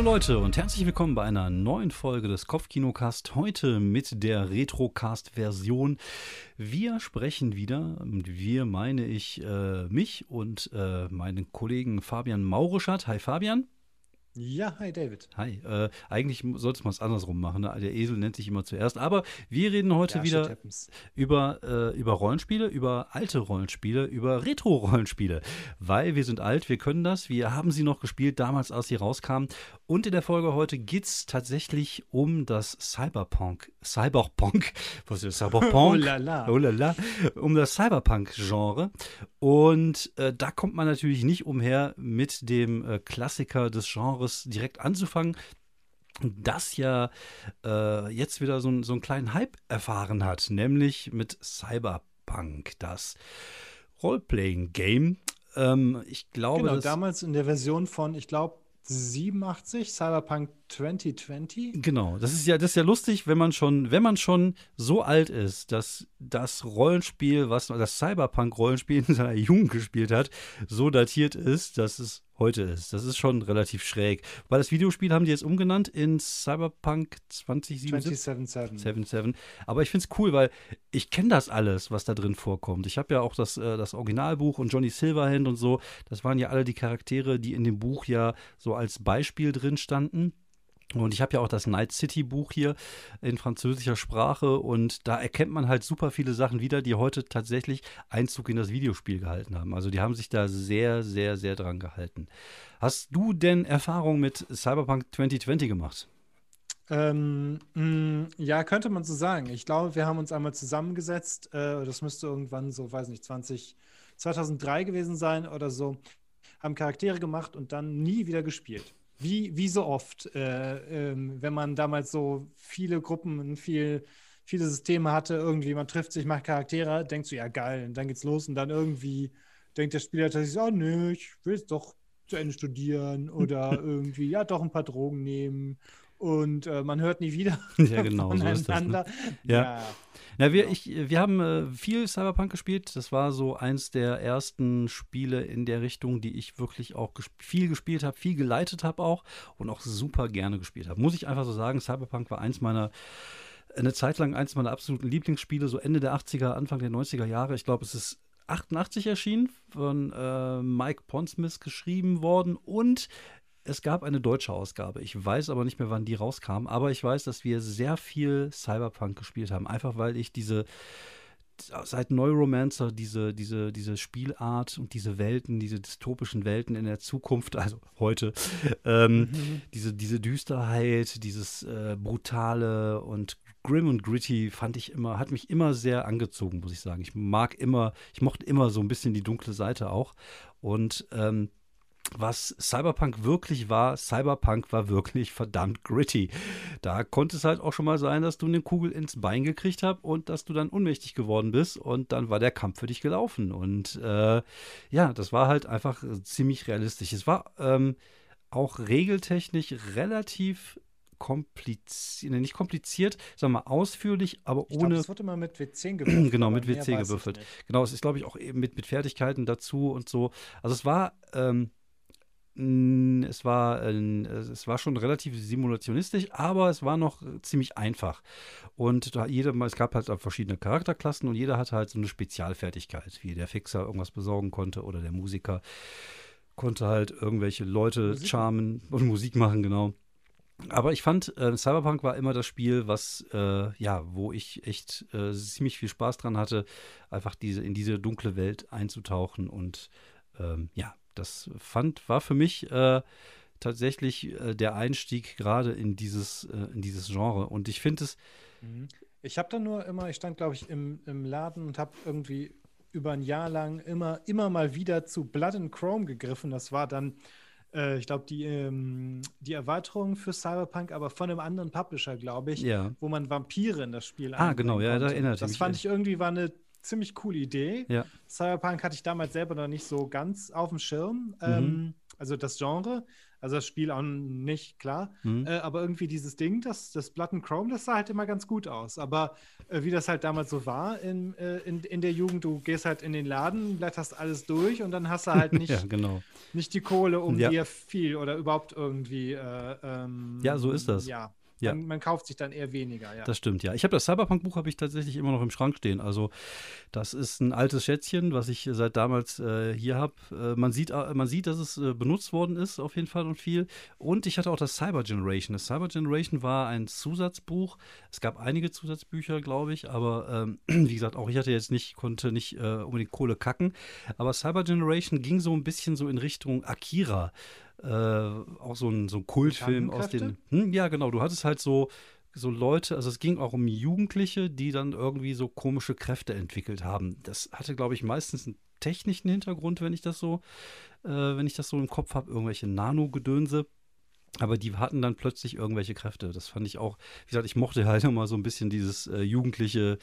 Hallo Leute und herzlich willkommen bei einer neuen Folge des Kopfkinocast. Heute mit der Retrocast-Version. Wir sprechen wieder, wir meine ich äh, mich und äh, meinen Kollegen Fabian Maurischat. Hi Fabian. Ja, hi David. Hi. Äh, eigentlich sollte man es andersrum machen. Ne? Der Esel nennt sich immer zuerst. Aber wir reden heute ja, wieder über, äh, über Rollenspiele, über alte Rollenspiele, über Retro-Rollenspiele. Weil wir sind alt, wir können das. Wir haben sie noch gespielt damals, als sie rauskamen. Und in der Folge heute geht es tatsächlich um das Cyberpunk. Cyberpunk. Was ist Cyberpunk? oh la la. Oh la la. Um das Cyberpunk-Genre. Und äh, da kommt man natürlich nicht umher, mit dem äh, Klassiker des Genres direkt anzufangen, das ja äh, jetzt wieder so, so einen kleinen Hype erfahren hat, nämlich mit Cyberpunk, das Roleplaying-Game. Ähm, ich glaube, genau, damals in der Version von, ich glaube, 87, Cyberpunk 2020. Genau, das ist ja, das ist ja lustig, wenn man schon, wenn man schon so alt ist, dass das Rollenspiel, was das Cyberpunk-Rollenspiel in seiner Jugend gespielt hat, so datiert ist, dass es heute ist. Das ist schon relativ schräg. Weil das Videospiel haben die jetzt umgenannt in Cyberpunk 2077. Aber ich finde es cool, weil ich kenne das alles, was da drin vorkommt. Ich habe ja auch das, äh, das Originalbuch und Johnny Silverhand und so. Das waren ja alle die Charaktere, die in dem Buch ja so als Beispiel drin standen. Und ich habe ja auch das Night City Buch hier in französischer Sprache und da erkennt man halt super viele Sachen wieder, die heute tatsächlich Einzug in das Videospiel gehalten haben. Also die haben sich da sehr, sehr, sehr dran gehalten. Hast du denn Erfahrung mit Cyberpunk 2020 gemacht? Ähm, mh, mm, ja, könnte man so sagen. Ich glaube, wir haben uns einmal zusammengesetzt. Äh, das müsste irgendwann so, weiß nicht, 20, 2003 gewesen sein oder so. Haben Charaktere gemacht und dann nie wieder gespielt wie, wie so oft, äh, ähm, wenn man damals so viele Gruppen und viel, viele Systeme hatte, irgendwie, man trifft sich, macht Charaktere, denkst du, ja geil, und dann geht's los und dann irgendwie denkt der Spieler tatsächlich, oh nö, ich will es doch zu Ende studieren oder irgendwie, ja, doch ein paar Drogen nehmen und äh, man hört nie wieder ja, genau, voneinander. So ist das, ne? ja. ja. Ja, wir, ich, wir haben äh, viel Cyberpunk gespielt. Das war so eins der ersten Spiele in der Richtung, die ich wirklich auch gesp viel gespielt habe, viel geleitet habe auch und auch super gerne gespielt habe. Muss ich einfach so sagen, Cyberpunk war eins meiner eine Zeit lang eins meiner absoluten Lieblingsspiele, so Ende der 80er, Anfang der 90er Jahre. Ich glaube, es ist 88 erschienen, von äh, Mike Pondsmith geschrieben worden und es gab eine deutsche Ausgabe. Ich weiß aber nicht mehr, wann die rauskam. Aber ich weiß, dass wir sehr viel Cyberpunk gespielt haben. Einfach weil ich diese seit Neuromancer diese, diese, diese Spielart und diese Welten, diese dystopischen Welten in der Zukunft, also heute, ähm, mhm. diese, diese Düsterheit, dieses äh, brutale und grim und gritty fand ich immer, hat mich immer sehr angezogen, muss ich sagen. Ich mag immer, ich mochte immer so ein bisschen die dunkle Seite auch. Und ähm, was Cyberpunk wirklich war, Cyberpunk war wirklich verdammt gritty. Da konnte es halt auch schon mal sein, dass du eine Kugel ins Bein gekriegt hast und dass du dann unmächtig geworden bist und dann war der Kampf für dich gelaufen. Und äh, ja, das war halt einfach ziemlich realistisch. Es war ähm, auch regeltechnisch relativ kompliziert, nicht kompliziert, sagen wir mal ausführlich, aber ich ohne. Glaub, das wurde immer mit W10 gewürfelt. genau, mit WC gewürfelt. Genau, es ist, glaube ich, auch eben mit, mit Fertigkeiten dazu und so. Also es war ähm, es war, es war schon relativ simulationistisch, aber es war noch ziemlich einfach. Und jeder, es gab halt verschiedene Charakterklassen und jeder hatte halt so eine Spezialfertigkeit, wie der Fixer irgendwas besorgen konnte oder der Musiker konnte halt irgendwelche Leute Musik charmen und Musik machen, genau. Aber ich fand, äh, Cyberpunk war immer das Spiel, was, äh, ja, wo ich echt äh, ziemlich viel Spaß dran hatte, einfach diese, in diese dunkle Welt einzutauchen und ähm, ja, das fand, war für mich äh, tatsächlich äh, der Einstieg gerade in dieses, äh, in dieses Genre. Und ich finde es. Mhm. Ich habe dann nur immer, ich stand, glaube ich, im, im Laden und habe irgendwie über ein Jahr lang immer, immer mal wieder zu Blood and Chrome gegriffen. Das war dann, äh, ich glaube, die, ähm, die Erweiterung für Cyberpunk, aber von einem anderen Publisher, glaube ich, ja. wo man Vampire in das Spiel Ah, genau, ja, da erinnert Das fand ich irgendwie war eine ziemlich coole Idee. Ja. Cyberpunk hatte ich damals selber noch nicht so ganz auf dem Schirm, mhm. ähm, also das Genre. Also das Spiel auch nicht, klar. Mhm. Äh, aber irgendwie dieses Ding, das, das Blood and Chrome, das sah halt immer ganz gut aus. Aber äh, wie das halt damals so war in, äh, in, in der Jugend, du gehst halt in den Laden, blätterst alles durch und dann hast du halt nicht, ja, genau. nicht die Kohle, um ja. dir viel oder überhaupt irgendwie. Äh, ähm, ja, so ist das. Ja, ja. Man, man, kauft sich dann eher weniger, ja. Das stimmt, ja. Ich habe das Cyberpunk-Buch habe ich tatsächlich immer noch im Schrank stehen. Also das ist ein altes Schätzchen, was ich seit damals äh, hier habe. Äh, man, sieht, äh, man sieht, dass es äh, benutzt worden ist, auf jeden Fall und viel. Und ich hatte auch das Cyber Generation. Das Cyber Generation war ein Zusatzbuch. Es gab einige Zusatzbücher, glaube ich, aber ähm, wie gesagt, auch ich hatte jetzt nicht, konnte nicht äh, unbedingt Kohle kacken. Aber Cyber Generation ging so ein bisschen so in Richtung Akira äh, auch so ein, so ein Kultfilm aus den. Hm, ja, genau. Du hattest halt so, so Leute, also es ging auch um Jugendliche, die dann irgendwie so komische Kräfte entwickelt haben. Das hatte, glaube ich, meistens einen technischen Hintergrund, wenn ich das so, äh, wenn ich das so im Kopf habe, irgendwelche Nano-Gedönse. Aber die hatten dann plötzlich irgendwelche Kräfte. Das fand ich auch, wie gesagt, ich mochte halt immer so ein bisschen dieses äh, jugendliche,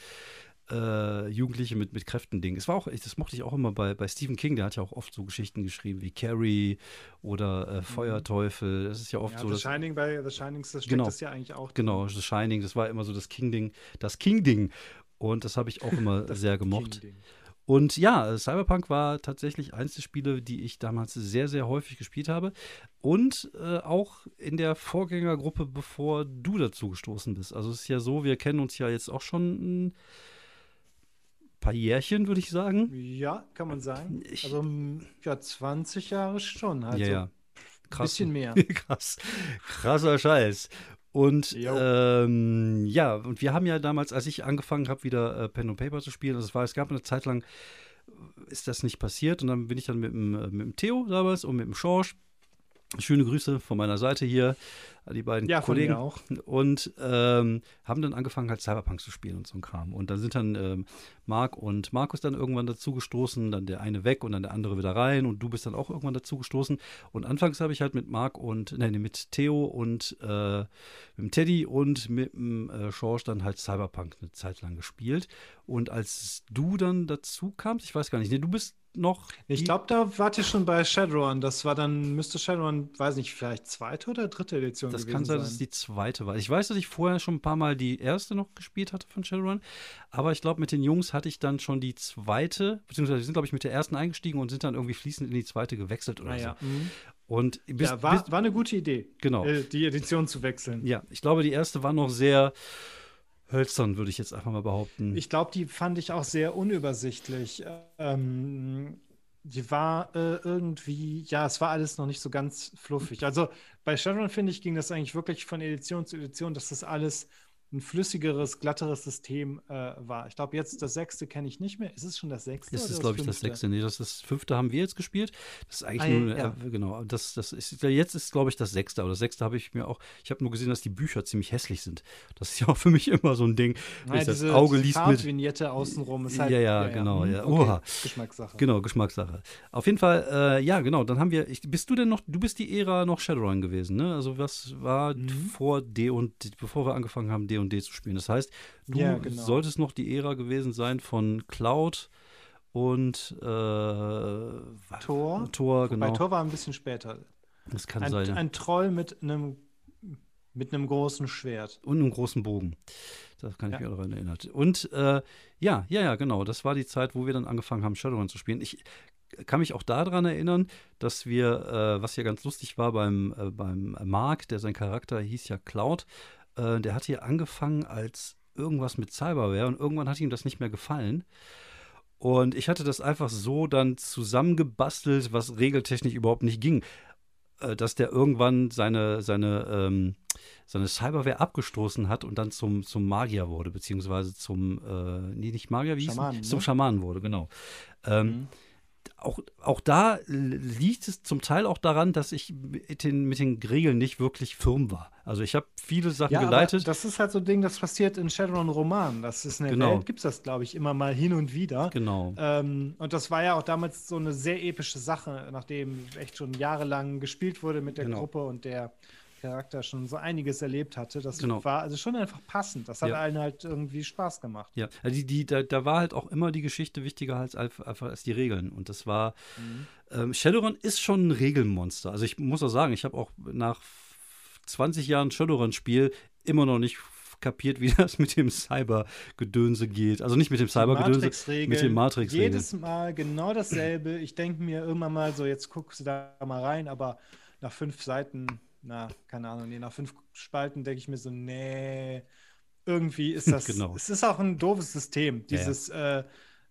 äh, Jugendliche mit, mit Kräften-Ding. Es war auch, das mochte ich auch immer bei, bei Stephen King, der hat ja auch oft so Geschichten geschrieben wie Carrie oder äh, mhm. Feuerteufel. Das ist ja oft ja, so. The Shining bei The Shining steckt genau, das ja eigentlich auch. Genau, The Shining, das war immer so das King-Ding, das King-Ding. Und das habe ich auch immer sehr gemocht. Und ja, Cyberpunk war tatsächlich eins der Spiele, die ich damals sehr, sehr häufig gespielt habe. Und äh, auch in der Vorgängergruppe, bevor du dazu gestoßen bist. Also es ist ja so, wir kennen uns ja jetzt auch schon paar Jährchen, würde ich sagen. Ja, kann man sagen. Ich, also ja, 20 Jahre schon. Also ja, ja. Krass. Bisschen mehr. Krass. Krasser Scheiß. Und ähm, ja, und wir haben ja damals, als ich angefangen habe, wieder äh, Pen und Paper zu spielen, also es war, es gab eine Zeit lang, ist das nicht passiert. Und dann bin ich dann mit dem, äh, mit dem Theo damals und mit dem Schorsch. Schöne Grüße von meiner Seite hier die beiden ja, Kollegen. auch. Und ähm, haben dann angefangen, halt Cyberpunk zu spielen und so ein Kram. Und dann sind dann ähm, Marc und Markus dann irgendwann dazu gestoßen, dann der eine weg und dann der andere wieder rein und du bist dann auch irgendwann dazu gestoßen. Und anfangs habe ich halt mit Marc und, nein, mit Theo und äh, mit Teddy und mit dem äh, Schorsch dann halt Cyberpunk eine Zeit lang gespielt. Und als du dann dazu kamst, ich weiß gar nicht, nee, du bist noch. Ich glaube, da wart ihr schon bei Shadowrun. Das war dann, müsste Shadowrun, weiß nicht, vielleicht zweite oder dritte Edition Das kann sein, dass es die zweite war. Ich weiß, dass ich vorher schon ein paar Mal die erste noch gespielt hatte von Shadowrun. Aber ich glaube, mit den Jungs hatte ich dann schon die zweite, beziehungsweise wir sind, glaube ich, mit der ersten eingestiegen und sind dann irgendwie fließend in die zweite gewechselt oder ah, ja. so. Mhm. Und bis, ja, war, bis, war eine gute Idee, genau. Äh, die Edition zu wechseln. Ja, ich glaube, die erste war noch sehr hölzern, würde ich jetzt einfach mal behaupten. Ich glaube, die fand ich auch sehr unübersichtlich. Ähm, die war äh, irgendwie, ja, es war alles noch nicht so ganz fluffig. Also bei Shadowrun, finde ich, ging das eigentlich wirklich von Edition zu Edition, dass das alles ein flüssigeres, glatteres System äh, war. Ich glaube, jetzt das sechste kenne ich nicht mehr. Ist es schon das sechste? Das ist, glaube ich, das sechste. Nee, das, ist das fünfte haben wir jetzt gespielt. Das ist eigentlich ah, nur, ja. äh, genau, das, das ist, jetzt ist, glaube ich, das sechste. Aber das sechste habe ich mir auch, ich habe nur gesehen, dass die Bücher ziemlich hässlich sind. Das ist ja auch für mich immer so ein Ding. Naja, das Auge liest mit. Vignette außenrum ist halt. Ja, ja, ja genau. Ja. Okay. Geschmackssache. Genau, Geschmackssache. Auf jeden Fall, äh, ja, genau. Dann haben wir, ich, bist du denn noch, du bist die Ära noch Shadowrun gewesen, ne? Also was war mhm. vor D und, bevor wir angefangen haben, D und D zu spielen? Das heißt, du ja, genau. solltest noch die Ära gewesen sein von Cloud und äh, Tor. Tor, genau. Bei Tor war ein bisschen später. Das kann ein, sein. Ja. Ein Troll mit einem mit einem großen Schwert. Und einem großen Bogen. Das kann ich ja. mich auch daran erinnern. Und äh, ja, ja, ja, genau. Das war die Zeit, wo wir dann angefangen haben, Shadowrun zu spielen. Ich kann mich auch daran erinnern, dass wir, äh, was ja ganz lustig war beim, äh, beim Mark, der sein Charakter hieß ja Cloud, äh, der hat hier angefangen als irgendwas mit Cyberware und irgendwann hat ihm das nicht mehr gefallen. Und ich hatte das einfach so dann zusammengebastelt, was regeltechnisch überhaupt nicht ging. Äh, dass der irgendwann seine, seine, ähm, seine Cyberware abgestoßen hat und dann zum, zum Magier wurde, beziehungsweise zum, äh, nee, nicht Magier, wie Schamanen, ne? Zum Schamanen wurde, genau. Ähm, mhm auch, auch da liegt es zum Teil auch daran, dass ich mit den, mit den Regeln nicht wirklich firm war. Also ich habe viele Sachen ja, geleitet. das ist halt so ein Ding, das passiert in Shadowrun Roman. Das ist eine genau. Welt, gibt es das, glaube ich, immer mal hin und wieder. Genau. Ähm, und das war ja auch damals so eine sehr epische Sache, nachdem echt schon jahrelang gespielt wurde mit der genau. Gruppe und der Charakter schon so einiges erlebt hatte. Das genau. war also schon einfach passend. Das hat ja. allen halt irgendwie Spaß gemacht. Ja, also die, die, da, da war halt auch immer die Geschichte wichtiger als einfach als die Regeln. Und das war, mhm. Ähm, Shadowrun ist schon ein Regelmonster. Also ich muss auch sagen, ich habe auch nach 20 Jahren Shadowrun-Spiel immer noch nicht kapiert, wie das mit dem Cyber-Gedönse geht. Also nicht mit dem Cyber-Gedönse, mit dem Matrix-Regeln. Jedes Mal genau dasselbe. Ich denke mir irgendwann mal so, jetzt guckst du da mal rein, aber nach fünf Seiten, na, keine Ahnung, nee, nach fünf Spalten denke ich mir so, nee, irgendwie ist das, genau. es ist auch ein doofes System, dieses, ja, ja. Äh,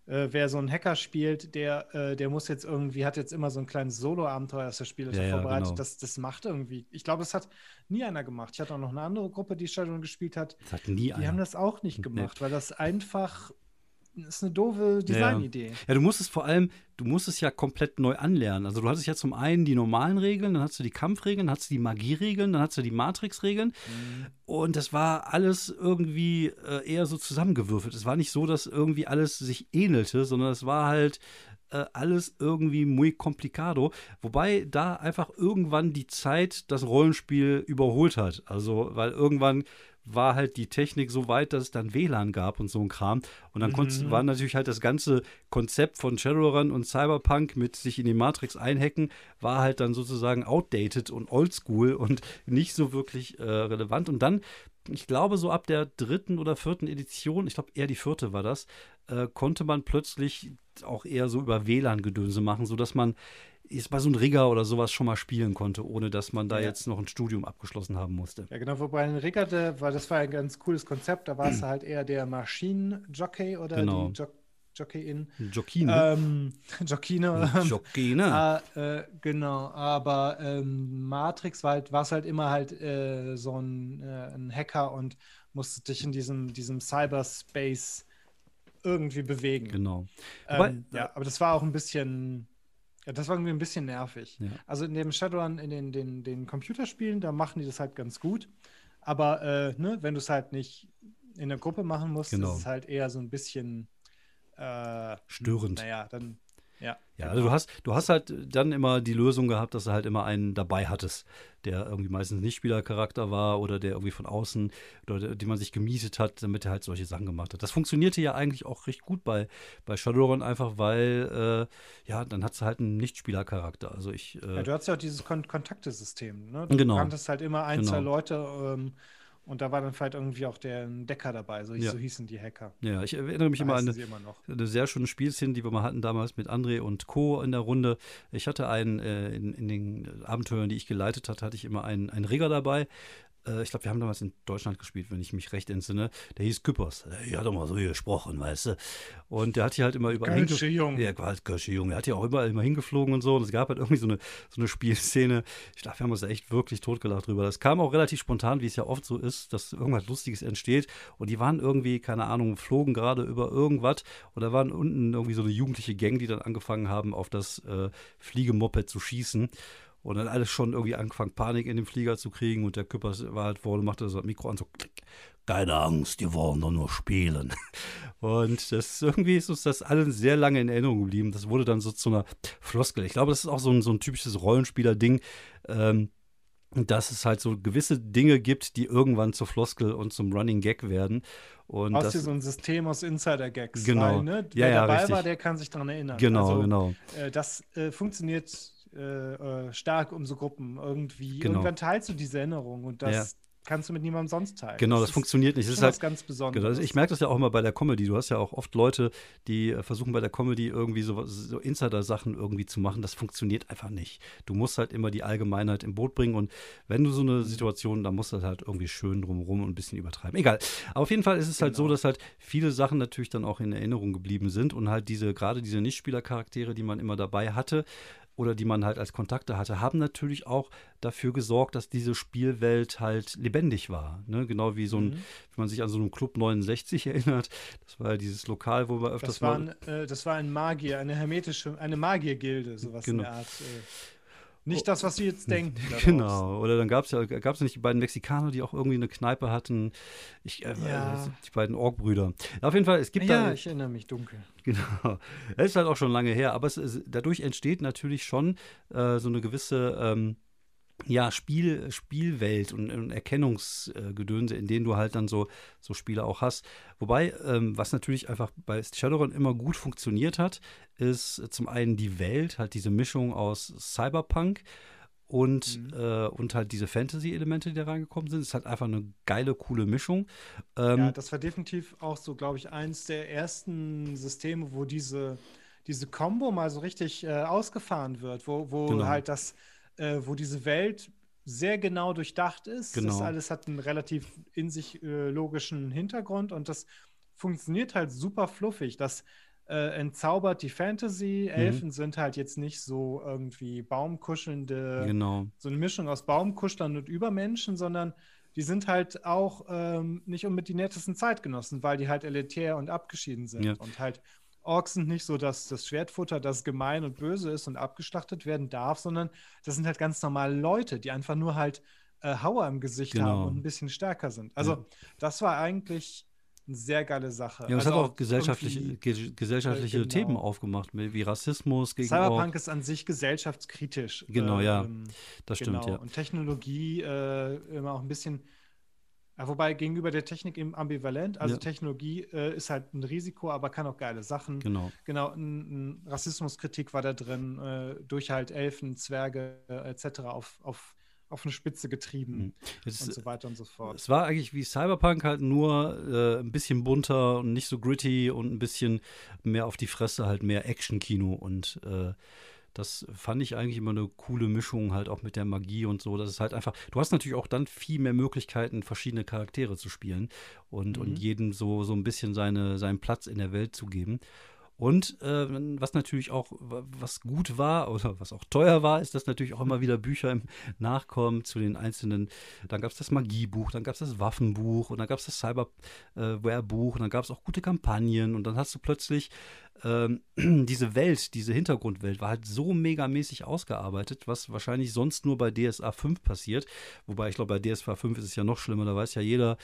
äh, wer so einen Hacker spielt, der, äh, der muss jetzt irgendwie, hat jetzt immer so ein kleines Solo-Abenteuer, das der Spieler ja, vorbereitet. Genau. das, das macht irgendwie. Ich glaube, das hat nie einer gemacht. Ich hatte auch noch eine andere Gruppe, die Shadowrun gespielt hat. Das hat nie die einer. haben das auch nicht gemacht, nee. weil das einfach ist eine doofe Designidee. Ja. ja, du musst es vor allem, du musst es ja komplett neu anlernen. Also du hattest ja zum einen die normalen Regeln, dann hast du die Kampfregeln, dann hast du die Magieregeln, dann hast du die Matrix-Regeln. Mhm. Und das war alles irgendwie äh, eher so zusammengewürfelt. Es war nicht so, dass irgendwie alles sich ähnelte, sondern es war halt äh, alles irgendwie muy complicado. Wobei da einfach irgendwann die Zeit das Rollenspiel überholt hat. Also, weil irgendwann war halt die Technik so weit, dass es dann WLAN gab und so ein Kram. Und dann mhm. war natürlich halt das ganze Konzept von Shadowrun und Cyberpunk mit sich in die Matrix einhacken, war halt dann sozusagen outdated und oldschool und nicht so wirklich äh, relevant. Und dann, ich glaube, so ab der dritten oder vierten Edition, ich glaube eher die vierte war das, äh, konnte man plötzlich auch eher so über WLAN-Gedönse machen, sodass man ist bei so einem Rigger oder sowas schon mal spielen konnte, ohne dass man da ja. jetzt noch ein Studium abgeschlossen haben musste. Ja, genau, wobei ein Rigger, der, war, das war ein ganz cooles Konzept, da war es halt eher der Maschinenjockey oder genau. die jo Jockey-In. Jockine. Ähm, Jockine. Jockine. äh, genau, aber ähm, Matrix war halt, es halt immer halt äh, so ein, äh, ein, Hacker und musste dich in diesem, diesem Cyberspace irgendwie bewegen. Genau. Ähm, Wobei, ja, aber das war auch ein bisschen ja, das war irgendwie ein bisschen nervig. Ja. Also in dem Shadowrun, in den, den, den Computerspielen, da machen die das halt ganz gut. Aber äh, ne, wenn du es halt nicht in der Gruppe machen musst, genau. ist es halt eher so ein bisschen äh, störend. Naja, dann ja. Ja, also du hast, du hast halt dann immer die Lösung gehabt, dass du halt immer einen dabei hattest, der irgendwie meistens nicht Spielercharakter war oder der irgendwie von außen oder die man sich gemietet hat, damit er halt solche Sachen gemacht hat. Das funktionierte ja eigentlich auch recht gut bei, bei Shadowrun, einfach weil, äh, ja, dann hat es halt einen Nicht-Spielercharakter. Also ich. Äh, ja, du hast ja auch dieses Kon Kontaktesystem, ne? Du genau. kanntest halt immer ein, genau. zwei Leute, ähm, und da war dann vielleicht irgendwie auch der Decker dabei, so, ja. so hießen die Hacker. Ja, ich erinnere mich da immer an eine, immer eine, sehr schöne Spielszene, die wir mal hatten damals mit André und Co. in der Runde. Ich hatte einen, äh, in, in, den Abenteuern, die ich geleitet hatte, hatte ich immer einen, einen Rigger dabei, äh, ich glaube, wir haben damals in Deutschland gespielt, wenn ich mich recht entsinne. Der hieß Küppers. Der hat doch mal so gesprochen, weißt du. Und der hat hier halt immer überall. Kölsche Jung. Ja, halt Jung. Der hat ja auch überall immer hingeflogen und so. Und es gab halt irgendwie so eine, so eine Spielszene. Ich glaube, wir haben uns echt wirklich totgelacht drüber. Das kam auch relativ spontan, wie es ja oft so ist, dass irgendwas Lustiges entsteht. Und die waren irgendwie, keine Ahnung, flogen gerade über irgendwas. Und da waren unten irgendwie so eine jugendliche Gang, die dann angefangen haben, auf das äh, Fliegemoped zu schießen. Und dann alles schon irgendwie angefangen, Panik in dem Flieger zu kriegen. Und der Küppers war halt vorne, machte das Mikro an, so klick. Keine Angst, die wollen doch nur spielen. Und das irgendwie ist uns das allen sehr lange in Erinnerung geblieben. Das wurde dann so zu einer Floskel. Ich glaube, das ist auch so ein, so ein typisches Rollenspieler-Ding. Ähm, dass es halt so gewisse Dinge gibt, die irgendwann zur Floskel und zum Running Gag werden. Und aus das, hier so ein System aus Insider-Gags. Genau. Weil, ne, wer ja, dabei richtig. war, der kann sich daran erinnern. Genau, also, genau. Äh, das äh, funktioniert äh, äh, stark um so Gruppen irgendwie. Genau. Irgendwann teilst du diese Erinnerung und das ja. kannst du mit niemandem sonst teilen. Genau, das, das funktioniert nicht. Das ist halt ganz Besonderes. Genau, ich merke das ja auch immer bei der Comedy. Du hast ja auch oft Leute, die äh, versuchen bei der Comedy irgendwie so, so Insider-Sachen irgendwie zu machen. Das funktioniert einfach nicht. Du musst halt immer die Allgemeinheit im Boot bringen und wenn du so eine Situation, dann musst du halt irgendwie schön drumherum und ein bisschen übertreiben. Egal. Aber auf jeden Fall ist es genau. halt so, genau. dass halt viele Sachen natürlich dann auch in Erinnerung geblieben sind und halt diese, gerade diese Nichtspielercharaktere, die man immer dabei hatte, oder die man halt als Kontakte hatte, haben natürlich auch dafür gesorgt, dass diese Spielwelt halt lebendig war. Ne? Genau wie so ein, mhm. wenn man sich an so einen Club 69 erinnert, das war ja dieses Lokal, wo wir öfters das war ein, äh, das war ein Magier, eine hermetische, eine Magiergilde, sowas genau. in der Art. Äh. Nicht das, was Sie jetzt denken. Genau. Oder dann gab es ja gab's nicht die beiden Mexikaner, die auch irgendwie eine Kneipe hatten. Ich, äh, ja. äh, die beiden Org-Brüder. Auf jeden Fall, es gibt ja, da. ich erinnere mich dunkel. Genau. Es ist halt auch schon lange her, aber es ist, dadurch entsteht natürlich schon äh, so eine gewisse. Ähm, ja, Spiel, Spielwelt und, und Erkennungsgedönse, in denen du halt dann so, so Spiele auch hast. Wobei, ähm, was natürlich einfach bei Shadowrun immer gut funktioniert hat, ist zum einen die Welt, halt diese Mischung aus Cyberpunk und, mhm. äh, und halt diese Fantasy-Elemente, die da reingekommen sind. Es ist halt einfach eine geile, coole Mischung. Ähm, ja, das war definitiv auch so, glaube ich, eins der ersten Systeme, wo diese, diese Combo mal so richtig äh, ausgefahren wird, wo, wo genau. halt das äh, wo diese Welt sehr genau durchdacht ist. Genau. Das alles hat einen relativ in sich äh, logischen Hintergrund und das funktioniert halt super fluffig. Das äh, entzaubert die Fantasy. Mhm. Elfen sind halt jetzt nicht so irgendwie baumkuschelnde, genau. so eine Mischung aus Baumkuschlern und Übermenschen, sondern die sind halt auch ähm, nicht unbedingt die nettesten Zeitgenossen, weil die halt elitär und abgeschieden sind. Ja. Und halt Orks sind nicht so dass das Schwertfutter, das gemein und böse ist und abgeschlachtet werden darf, sondern das sind halt ganz normale Leute, die einfach nur halt äh, Hauer im Gesicht genau. haben und ein bisschen stärker sind. Also ja. das war eigentlich eine sehr geile Sache. Ja, es also hat auch gesellschaftliche, ge gesellschaftliche genau. Themen aufgemacht, wie Rassismus gegen Cyberpunk Ork. ist an sich gesellschaftskritisch. Genau, äh, ja, ähm, das stimmt, genau. ja. Und Technologie äh, immer auch ein bisschen ja, wobei gegenüber der Technik eben ambivalent. Also ja. Technologie äh, ist halt ein Risiko, aber kann auch geile Sachen. Genau. Genau, ein, ein Rassismuskritik war da drin, äh, durch halt Elfen, Zwerge äh, etc. auf, auf, auf eine Spitze getrieben Jetzt, und so weiter und so fort. Es war eigentlich wie Cyberpunk halt nur äh, ein bisschen bunter und nicht so gritty und ein bisschen mehr auf die Fresse, halt mehr Action-Kino und äh, das fand ich eigentlich immer eine coole Mischung, halt auch mit der Magie und so. Das ist halt einfach, du hast natürlich auch dann viel mehr Möglichkeiten, verschiedene Charaktere zu spielen und, mhm. und jedem so, so ein bisschen seine, seinen Platz in der Welt zu geben. Und äh, was natürlich auch, was gut war oder was auch teuer war, ist, dass natürlich auch immer wieder Bücher im Nachkommen zu den einzelnen. Dann gab es das Magiebuch, dann gab es das Waffenbuch und dann gab es das Cyberware-Buch und dann gab es auch gute Kampagnen und dann hast du plötzlich ähm, diese Welt, diese Hintergrundwelt war halt so megamäßig ausgearbeitet, was wahrscheinlich sonst nur bei DSA 5 passiert. Wobei ich glaube, bei DSA 5 ist es ja noch schlimmer, da weiß ja jeder,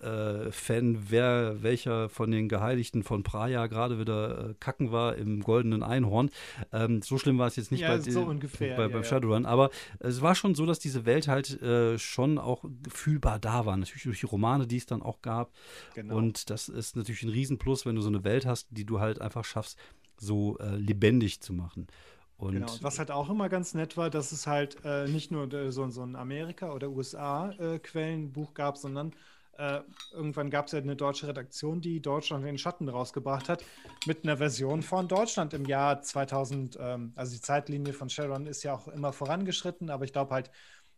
äh, Fan, wer welcher von den Geheiligten von Praia gerade wieder äh, kacken war im goldenen Einhorn. Ähm, so schlimm war es jetzt nicht ja, bei, so ungefähr, bei, ja, beim Shadowrun, aber es war schon so, dass diese Welt halt äh, schon auch fühlbar da war. Natürlich durch die Romane, die es dann auch gab. Genau. Und das ist natürlich ein Riesenplus, wenn du so eine Welt hast, die du halt einfach schaffst, so äh, lebendig zu machen. Und genau, und was halt auch immer ganz nett war, dass es halt äh, nicht nur äh, so, so ein Amerika- oder USA-Quellenbuch gab, sondern äh, irgendwann gab es ja eine deutsche Redaktion, die Deutschland in den Schatten rausgebracht hat, mit einer Version von Deutschland im Jahr 2000. Ähm, also die Zeitlinie von Sharon ist ja auch immer vorangeschritten, aber ich glaube halt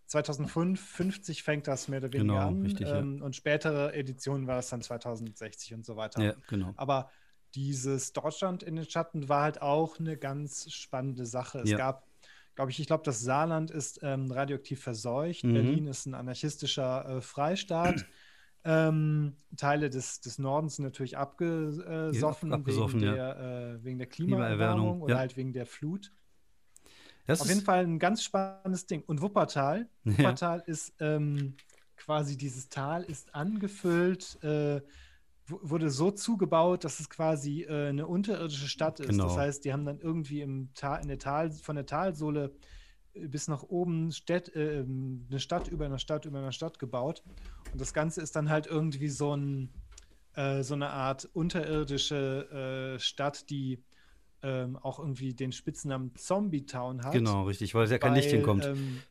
2005, 50 fängt das mehr oder weniger genau, an. Richtig, ähm, ja. Und spätere Editionen war es dann 2060 und so weiter. Ja, genau. Aber dieses Deutschland in den Schatten war halt auch eine ganz spannende Sache. Es ja. gab glaube ich, ich glaube, das Saarland ist ähm, radioaktiv verseucht. Mhm. Berlin ist ein anarchistischer äh, Freistaat. Ähm, Teile des, des Nordens sind natürlich abgesoffen, ja, abgesoffen wegen, ja. der, äh, wegen der Klimaerwärmung oder ja. halt wegen der Flut. Das Auf jeden Fall ein ganz spannendes Ding. Und Wuppertal, Wuppertal ist ähm, quasi dieses Tal ist angefüllt, äh, wurde so zugebaut, dass es quasi äh, eine unterirdische Stadt ist. Genau. Das heißt, die haben dann irgendwie im Tal, in der Tal, von der Talsohle bis nach oben Städt, äh, eine Stadt über einer Stadt über einer Stadt gebaut. Und das Ganze ist dann halt irgendwie so, ein, äh, so eine Art unterirdische äh, Stadt, die ähm, auch irgendwie den Spitznamen Zombie Town hat. Genau, richtig, weil ja kein Licht hinkommt. Ähm,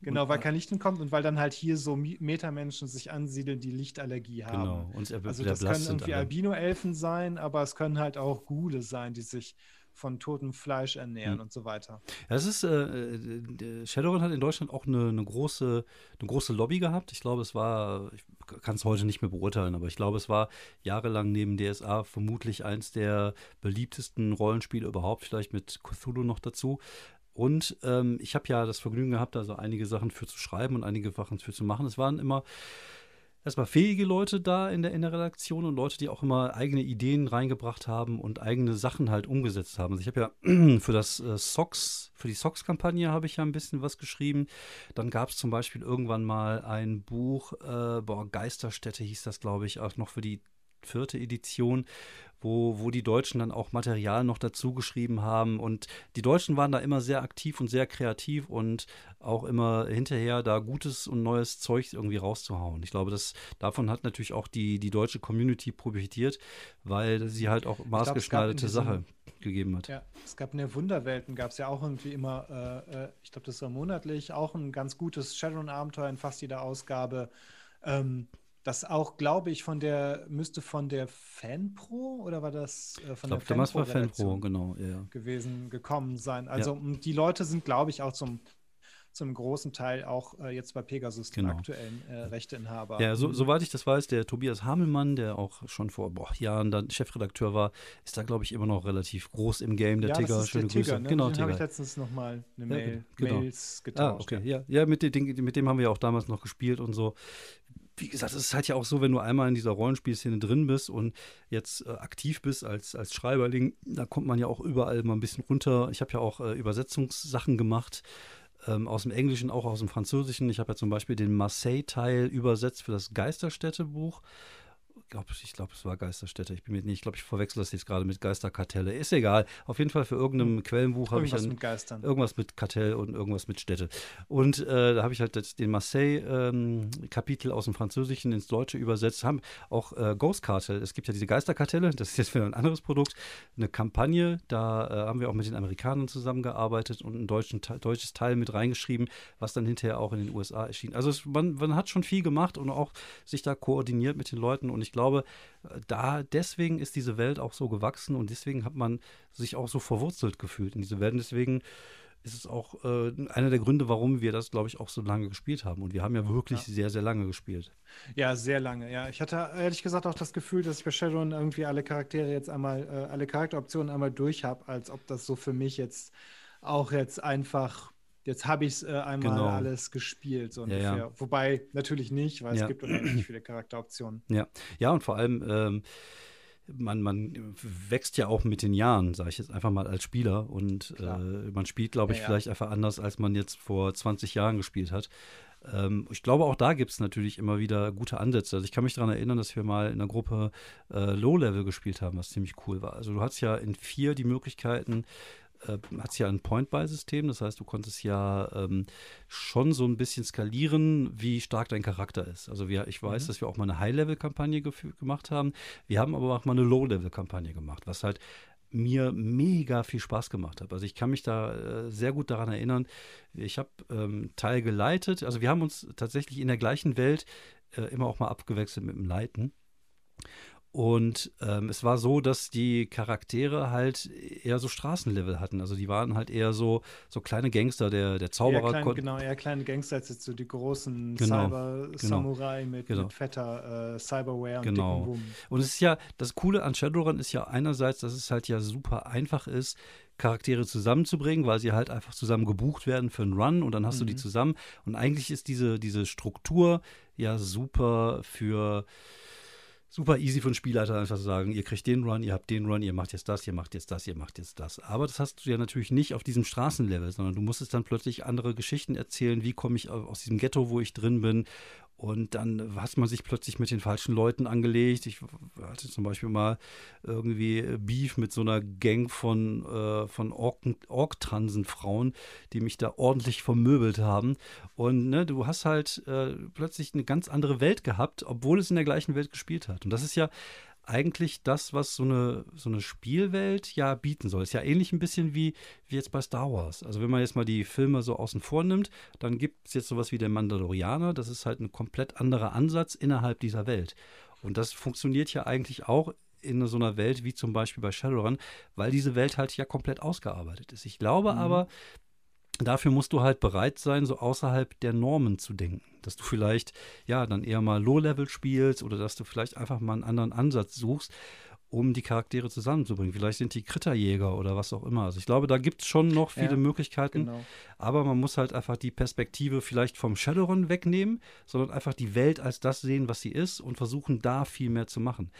genau, weil kein Licht hinkommt und weil dann halt hier so Metamenschen sich ansiedeln, die Lichtallergie haben. Genau, und also das können irgendwie Albino-Elfen sein, aber es können halt auch Gule sein, die sich von totem Fleisch ernähren mhm. und so weiter. Ja, es ist, äh, äh Shadowrun hat in Deutschland auch eine, eine, große, eine große Lobby gehabt. Ich glaube, es war, ich kann es heute nicht mehr beurteilen, aber ich glaube, es war jahrelang neben DSA vermutlich eins der beliebtesten Rollenspiele überhaupt, vielleicht mit Cthulhu noch dazu. Und ähm, ich habe ja das Vergnügen gehabt, also einige Sachen für zu schreiben und einige Sachen für zu machen. Es waren immer erstmal fähige Leute da in der, in der Redaktion und Leute, die auch immer eigene Ideen reingebracht haben und eigene Sachen halt umgesetzt haben. Also ich habe ja für das äh, Socks, für die Socks-Kampagne habe ich ja ein bisschen was geschrieben. Dann gab es zum Beispiel irgendwann mal ein Buch, äh, boah, Geisterstätte hieß das, glaube ich, auch noch für die vierte Edition, wo, wo die Deutschen dann auch Material noch dazu geschrieben haben. Und die Deutschen waren da immer sehr aktiv und sehr kreativ und auch immer hinterher da gutes und neues Zeug irgendwie rauszuhauen. Ich glaube, das, davon hat natürlich auch die, die deutsche Community profitiert, weil sie halt auch maßgeschneiderte Sache gegeben hat. Ja, es gab in der Wunderwelten, gab es ja auch irgendwie immer, äh, äh, ich glaube, das war monatlich, auch ein ganz gutes Shadowrun-Abenteuer in fast jeder Ausgabe. Ähm, das auch, glaube ich, von der, müsste von der Fanpro oder war das äh, von ich glaub, der Fanpro? war Fanpro, genau, ja. gewesen, gekommen sein. Also ja. die Leute sind, glaube ich, auch zum, zum großen Teil auch äh, jetzt bei Pegasus genau. den aktuellen äh, Rechteinhaber. Ja, so, soweit ich das weiß, der Tobias Hamelmann, der auch schon vor boah, Jahren dann Chefredakteur war, ist da, glaube ich, immer noch relativ groß im Game, der ja, Tigger. Schöne der Grüße. Tigger, ne? Genau, den habe ich letztens nochmal eine Mail, ja, genau. Mails getauscht. Ah, okay, ja, ja mit, dem, mit dem haben wir ja auch damals noch gespielt und so wie gesagt, es ist halt ja auch so, wenn du einmal in dieser Rollenspielszene drin bist und jetzt äh, aktiv bist als, als Schreiberling, da kommt man ja auch überall mal ein bisschen runter. Ich habe ja auch äh, Übersetzungssachen gemacht, ähm, aus dem Englischen, auch aus dem Französischen. Ich habe ja zum Beispiel den Marseille-Teil übersetzt für das Geisterstädtebuch glaube, ich glaube, es war Geisterstätte. Ich bin mir nicht, ich glaube, ich verwechsel das jetzt gerade mit Geisterkartelle. Ist egal. Auf jeden Fall für irgendeinem hm. Quellenbuch habe ich dann mit Geistern. irgendwas mit Kartell und irgendwas mit Städte. Und äh, da habe ich halt den Marseille-Kapitel ähm, aus dem Französischen ins Deutsche übersetzt. Haben auch äh, Ghost Cartel. Es gibt ja diese Geisterkartelle. Das ist jetzt wieder ein anderes Produkt. Eine Kampagne. Da äh, haben wir auch mit den Amerikanern zusammengearbeitet und ein deutschen, deutsches Teil mit reingeschrieben, was dann hinterher auch in den USA erschien. Also es, man, man hat schon viel gemacht und auch sich da koordiniert mit den Leuten. Und ich glaube, da deswegen ist diese Welt auch so gewachsen und deswegen hat man sich auch so verwurzelt gefühlt in diese Welt. Und deswegen ist es auch äh, einer der Gründe, warum wir das, glaube ich, auch so lange gespielt haben. Und wir haben ja wirklich ja. sehr, sehr lange gespielt. Ja, sehr lange, ja. Ich hatte ehrlich gesagt auch das Gefühl, dass ich bei Shadowrun irgendwie alle Charaktere jetzt einmal, äh, alle Charakteroptionen einmal durch habe, als ob das so für mich jetzt auch jetzt einfach jetzt habe ich es äh, einmal genau. alles gespielt, so ungefähr. Ja, ja. Wobei natürlich nicht, weil ja. es gibt unendlich viele Charakteroptionen. Ja, ja, und vor allem, ähm, man, man wächst ja auch mit den Jahren, sage ich jetzt einfach mal als Spieler. Und äh, man spielt, glaube ich, vielleicht einfach anders, als man jetzt vor 20 Jahren gespielt hat. Ähm, ich glaube, auch da gibt es natürlich immer wieder gute Ansätze. Also ich kann mich daran erinnern, dass wir mal in einer Gruppe äh, Low-Level gespielt haben, was ziemlich cool war. Also du hast ja in vier die Möglichkeiten, äh, hat es ja ein Point-Buy-System. Das heißt, du konntest ja ähm, schon so ein bisschen skalieren, wie stark dein Charakter ist. Also wir, ich weiß, mhm. dass wir auch mal eine High-Level-Kampagne gemacht haben. Wir haben aber auch mal eine Low-Level-Kampagne gemacht, was halt mir mega viel Spaß gemacht hat. Also ich kann mich da äh, sehr gut daran erinnern. Ich habe ähm, Teil geleitet. Also wir haben uns tatsächlich in der gleichen Welt äh, immer auch mal abgewechselt mit dem Leiten. Und ähm, es war so, dass die Charaktere halt eher so Straßenlevel hatten. Also die waren halt eher so, so kleine Gangster, der, der Zauberer. Eher klein, genau, eher kleine Gangster als jetzt so die großen genau, Cyber-Samurai genau, mit, genau. mit fetter äh, Cyberware und genau. dicken Und es ist ja, das Coole an Shadowrun ist ja einerseits, dass es halt ja super einfach ist, Charaktere zusammenzubringen, weil sie halt einfach zusammen gebucht werden für einen Run und dann hast mhm. du die mhm. zusammen. Und eigentlich ist diese, diese Struktur ja super für super easy für einen Spielleiter einfach zu sagen, ihr kriegt den Run, ihr habt den Run, ihr macht jetzt das, ihr macht jetzt das, ihr macht jetzt das. Aber das hast du ja natürlich nicht auf diesem Straßenlevel, sondern du musstest dann plötzlich andere Geschichten erzählen, wie komme ich aus diesem Ghetto, wo ich drin bin und dann hat man sich plötzlich mit den falschen Leuten angelegt. Ich hatte zum Beispiel mal irgendwie Beef mit so einer Gang von, äh, von Ork-Transen-Frauen, die mich da ordentlich vermöbelt haben. Und ne, du hast halt äh, plötzlich eine ganz andere Welt gehabt, obwohl es in der gleichen Welt gespielt hat. Und das ist ja eigentlich das, was so eine, so eine Spielwelt ja bieten soll. Ist ja ähnlich ein bisschen wie, wie jetzt bei Star Wars. Also wenn man jetzt mal die Filme so außen vor nimmt, dann gibt es jetzt sowas wie der Mandalorianer. Das ist halt ein komplett anderer Ansatz innerhalb dieser Welt. Und das funktioniert ja eigentlich auch in so einer Welt wie zum Beispiel bei Shadowrun, weil diese Welt halt ja komplett ausgearbeitet ist. Ich glaube mhm. aber, Dafür musst du halt bereit sein, so außerhalb der Normen zu denken. Dass du vielleicht, ja, dann eher mal Low-Level spielst oder dass du vielleicht einfach mal einen anderen Ansatz suchst, um die Charaktere zusammenzubringen. Vielleicht sind die Kritterjäger oder was auch immer. Also ich glaube, da gibt es schon noch viele ja, Möglichkeiten. Genau. Aber man muss halt einfach die Perspektive vielleicht vom Shadowrun wegnehmen, sondern einfach die Welt als das sehen, was sie ist und versuchen, da viel mehr zu machen.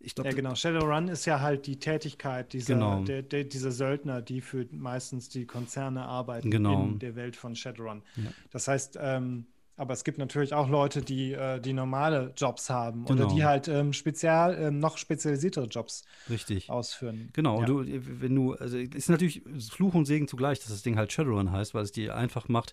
Ich glaub, ja, genau. Shadowrun ist ja halt die Tätigkeit dieser, genau. der, der, dieser Söldner, die für meistens die Konzerne arbeiten genau. in der Welt von Shadowrun. Ja. Das heißt, ähm, Aber es gibt natürlich auch Leute, die, äh, die normale Jobs haben genau. oder die halt ähm, spezial, ähm, noch spezialisiertere Jobs Richtig. ausführen. Genau, ja. du, wenn du, also ist natürlich Fluch und Segen zugleich, dass das Ding halt Shadowrun heißt, weil es dir einfach macht,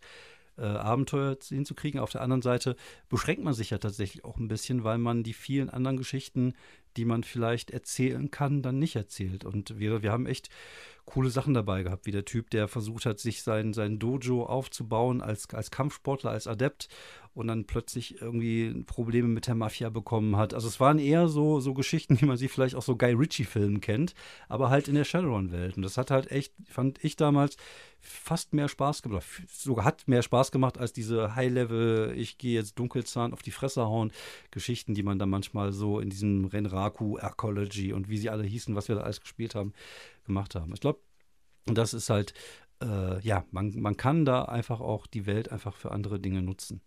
äh, Abenteuer hinzukriegen. Auf der anderen Seite beschränkt man sich ja tatsächlich auch ein bisschen, weil man die vielen anderen Geschichten, die man vielleicht erzählen kann, dann nicht erzählt. Und wir, wir haben echt coole Sachen dabei gehabt, wie der Typ, der versucht hat, sich sein, sein Dojo aufzubauen als, als Kampfsportler, als Adept und dann plötzlich irgendwie Probleme mit der Mafia bekommen hat. Also es waren eher so, so Geschichten, wie man sie vielleicht auch so Guy Ritchie-Filmen kennt, aber halt in der Shadowrun-Welt. Und das hat halt echt, fand ich damals, fast mehr Spaß gemacht. Sogar hat mehr Spaß gemacht als diese High-Level, ich gehe jetzt Dunkelzahn auf die Fresse hauen, Geschichten, die man dann manchmal so in diesem Renraku, Arcology und wie sie alle hießen, was wir da alles gespielt haben, gemacht haben. Ich glaube, das ist halt, äh, ja, man, man kann da einfach auch die Welt einfach für andere Dinge nutzen.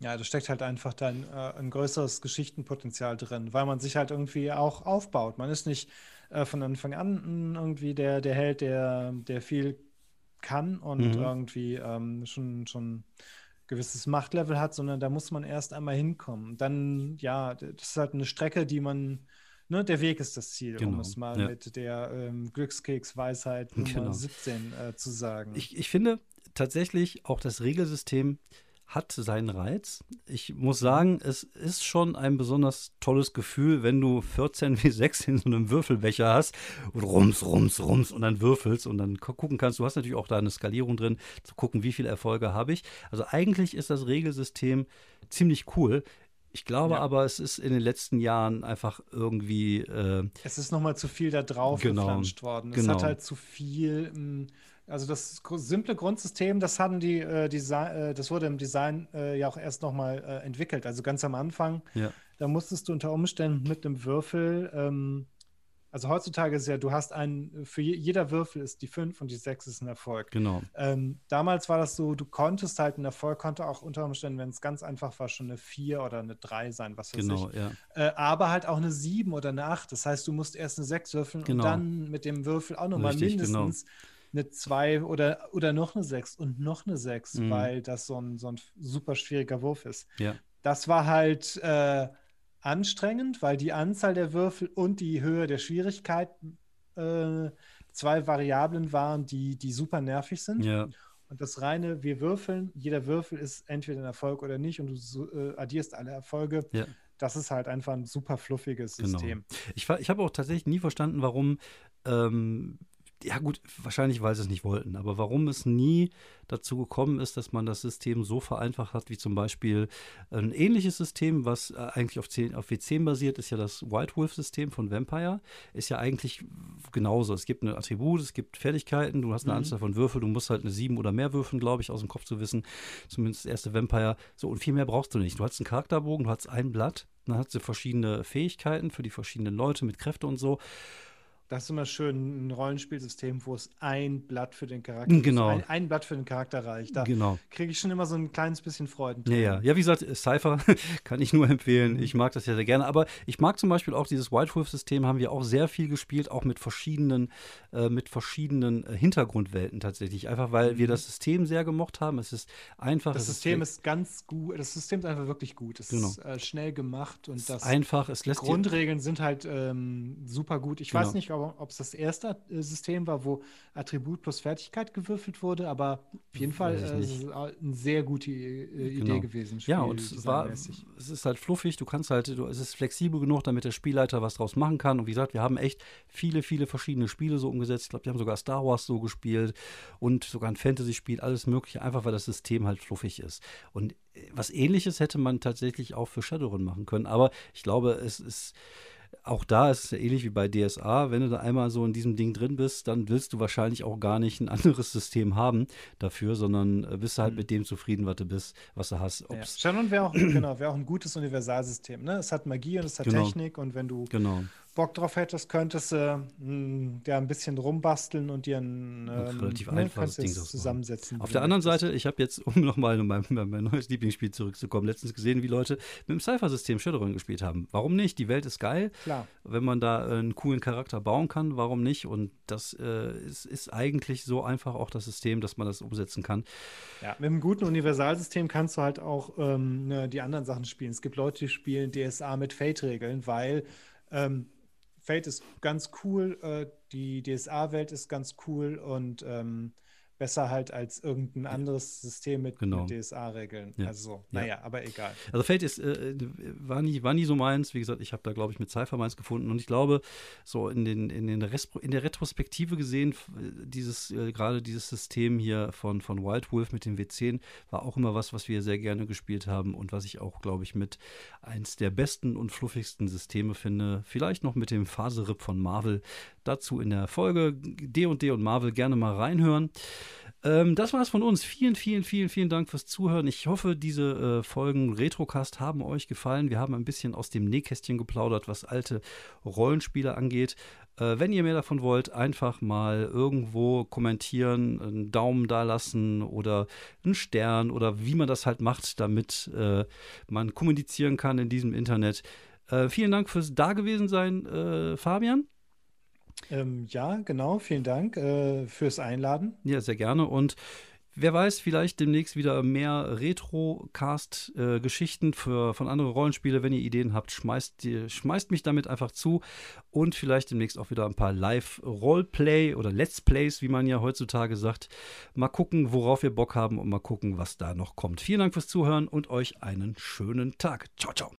Ja, da steckt halt einfach dann äh, ein größeres Geschichtenpotenzial drin, weil man sich halt irgendwie auch aufbaut. Man ist nicht äh, von Anfang an irgendwie der, der Held, der, der viel kann und mhm. irgendwie ähm, schon, schon gewisses Machtlevel hat, sondern da muss man erst einmal hinkommen. Dann, ja, das ist halt eine Strecke, die man, ne, der Weg ist das Ziel, genau. um es mal ja. mit der ähm, Glückskeks-Weisheit Nummer genau. 17 äh, zu sagen. Ich, ich finde tatsächlich auch das Regelsystem hat seinen Reiz. Ich muss sagen, es ist schon ein besonders tolles Gefühl, wenn du 14 wie 6 in so einem Würfelbecher hast und rums, rums, rums und dann würfelst und dann gucken kannst. Du hast natürlich auch da eine Skalierung drin, zu gucken, wie viele Erfolge habe ich. Also eigentlich ist das Regelsystem ziemlich cool. Ich glaube ja. aber, es ist in den letzten Jahren einfach irgendwie. Äh, es ist nochmal zu viel da drauf genau, geflanscht worden. Es genau. hat halt zu viel. Mh, hm, also das simple Grundsystem, das haben die äh, Design, äh, das wurde im Design äh, ja auch erst nochmal äh, entwickelt. Also ganz am Anfang, ja. da musstest du unter Umständen mit einem Würfel, ähm, also heutzutage ist ja, du hast einen, für je, jeder Würfel ist die 5 und die 6 ist ein Erfolg. Genau. Ähm, damals war das so, du konntest halt ein Erfolg, konnte auch unter Umständen, wenn es ganz einfach war, schon eine 4 oder eine 3 sein, was weiß genau, ich. Ja. Äh, aber halt auch eine 7 oder eine 8. Das heißt, du musst erst eine 6 würfeln genau. und dann mit dem Würfel auch nochmal genau. mindestens. Genau eine 2 oder, oder noch eine 6 und noch eine 6, mhm. weil das so ein, so ein super schwieriger Wurf ist. Ja. Das war halt äh, anstrengend, weil die Anzahl der Würfel und die Höhe der Schwierigkeit äh, zwei Variablen waren, die, die super nervig sind. Ja. Und das reine, wir würfeln, jeder Würfel ist entweder ein Erfolg oder nicht und du äh, addierst alle Erfolge. Ja. Das ist halt einfach ein super fluffiges genau. System. Ich, ich habe auch tatsächlich nie verstanden, warum ähm, ja gut, wahrscheinlich, weil sie es nicht wollten. Aber warum es nie dazu gekommen ist, dass man das System so vereinfacht hat, wie zum Beispiel ein ähnliches System, was äh, eigentlich auf, 10, auf W10 basiert, ist ja das White Wolf-System von Vampire. Ist ja eigentlich genauso. Es gibt ein Attribut, es gibt Fertigkeiten, du hast eine mhm. Anzahl von Würfeln, du musst halt eine 7 oder mehr würfeln, glaube ich, aus dem Kopf zu wissen. Zumindest das erste Vampire. So, und viel mehr brauchst du nicht. Du hast einen Charakterbogen, du hast ein Blatt, dann hast du verschiedene Fähigkeiten für die verschiedenen Leute mit Kräfte und so. Das ist immer schön ein Rollenspielsystem, wo es ein Blatt für den Charakter genau. Ein, ein, Blatt für den Charakter reicht. Da genau. kriege ich schon immer so ein kleines bisschen Freuden. Ja, ja. ja, wie gesagt, Cypher kann ich nur empfehlen. Ich mag das ja sehr gerne. Aber ich mag zum Beispiel auch dieses White Wolf-System, haben wir auch sehr viel gespielt, auch mit verschiedenen, äh, mit verschiedenen äh, Hintergrundwelten tatsächlich. Einfach weil mhm. wir das System sehr gemocht haben. Es ist einfach. Das System ist, ist, ganz gut. Das System ist einfach wirklich gut. Es genau. ist äh, schnell gemacht und das. Einfach, es lässt. Die Grundregeln sind halt ähm, super gut. Ich genau. weiß nicht, ob es das erste System war, wo Attribut plus Fertigkeit gewürfelt wurde, aber auf jeden Fall äh, eine sehr gute äh, Idee genau. gewesen. ja, und es, war, es ist halt fluffig, du kannst halt, du, es ist flexibel genug, damit der Spielleiter was draus machen kann. Und wie gesagt, wir haben echt viele, viele verschiedene Spiele so umgesetzt. Ich glaube, wir haben sogar Star Wars so gespielt und sogar ein Fantasy-Spiel, alles Mögliche, einfach weil das System halt fluffig ist. Und äh, was ähnliches hätte man tatsächlich auch für Shadowrun machen können. Aber ich glaube, es ist auch da ist es ja ähnlich wie bei DSA. Wenn du da einmal so in diesem Ding drin bist, dann willst du wahrscheinlich auch gar nicht ein anderes System haben dafür, sondern äh, bist halt mhm. mit dem zufrieden, was du bist, was du hast. Ja. Shannon wäre auch, genau, wär auch ein gutes Universalsystem. Ne? Es hat Magie und es hat genau. Technik und wenn du genau. Bock drauf hättest, könntest du äh, ja ein bisschen rumbasteln und dir ein ähm, relativ ne, einfaches Ding zusammensetzen. Auf der anderen Seite, ich habe jetzt, um nochmal um mein, mein neues Lieblingsspiel zurückzukommen, letztens gesehen, wie Leute mit dem Cypher-System Shadowrun gespielt haben. Warum nicht? Die Welt ist geil. Klar. Wenn man da einen coolen Charakter bauen kann, warum nicht? Und das äh, ist, ist eigentlich so einfach auch das System, dass man das umsetzen kann. Ja, mit einem guten Universalsystem kannst du halt auch ähm, ne, die anderen Sachen spielen. Es gibt Leute, die spielen DSA mit Fate-Regeln, weil ähm, Fate ist ganz cool, äh, die DSA-Welt ist ganz cool und ähm, besser halt als irgendein anderes System mit, genau. mit DSA-Regeln. Ja. Also, naja, ja. aber egal. Also Fate ist, äh, war, nie, war nie so meins. Wie gesagt, ich habe da, glaube ich, mit Cypher meins gefunden. Und ich glaube, so in, den, in, den in der Retrospektive gesehen, dieses, äh, gerade dieses System hier von, von Wild Wolf mit dem W10 war auch immer was, was wir sehr gerne gespielt haben und was ich auch, glaube ich, mit eins der besten und fluffigsten Systeme finde. Vielleicht noch mit dem Faserip von Marvel. Dazu in der Folge D&D &D und Marvel gerne mal reinhören. Ähm, das war's von uns. Vielen, vielen, vielen, vielen Dank fürs Zuhören. Ich hoffe, diese äh, Folgen Retrocast haben euch gefallen. Wir haben ein bisschen aus dem Nähkästchen geplaudert, was alte Rollenspiele angeht. Äh, wenn ihr mehr davon wollt, einfach mal irgendwo kommentieren, einen Daumen da lassen oder einen Stern oder wie man das halt macht, damit äh, man kommunizieren kann in diesem Internet. Äh, vielen Dank fürs Dagewesensein, äh, Fabian. Ähm, ja, genau. Vielen Dank äh, fürs Einladen. Ja, sehr gerne. Und wer weiß, vielleicht demnächst wieder mehr Retro-Cast-Geschichten von anderen Rollenspiele. Wenn ihr Ideen habt, schmeißt, schmeißt mich damit einfach zu. Und vielleicht demnächst auch wieder ein paar Live-Roleplay oder Let's Plays, wie man ja heutzutage sagt. Mal gucken, worauf wir Bock haben und mal gucken, was da noch kommt. Vielen Dank fürs Zuhören und euch einen schönen Tag. Ciao, ciao.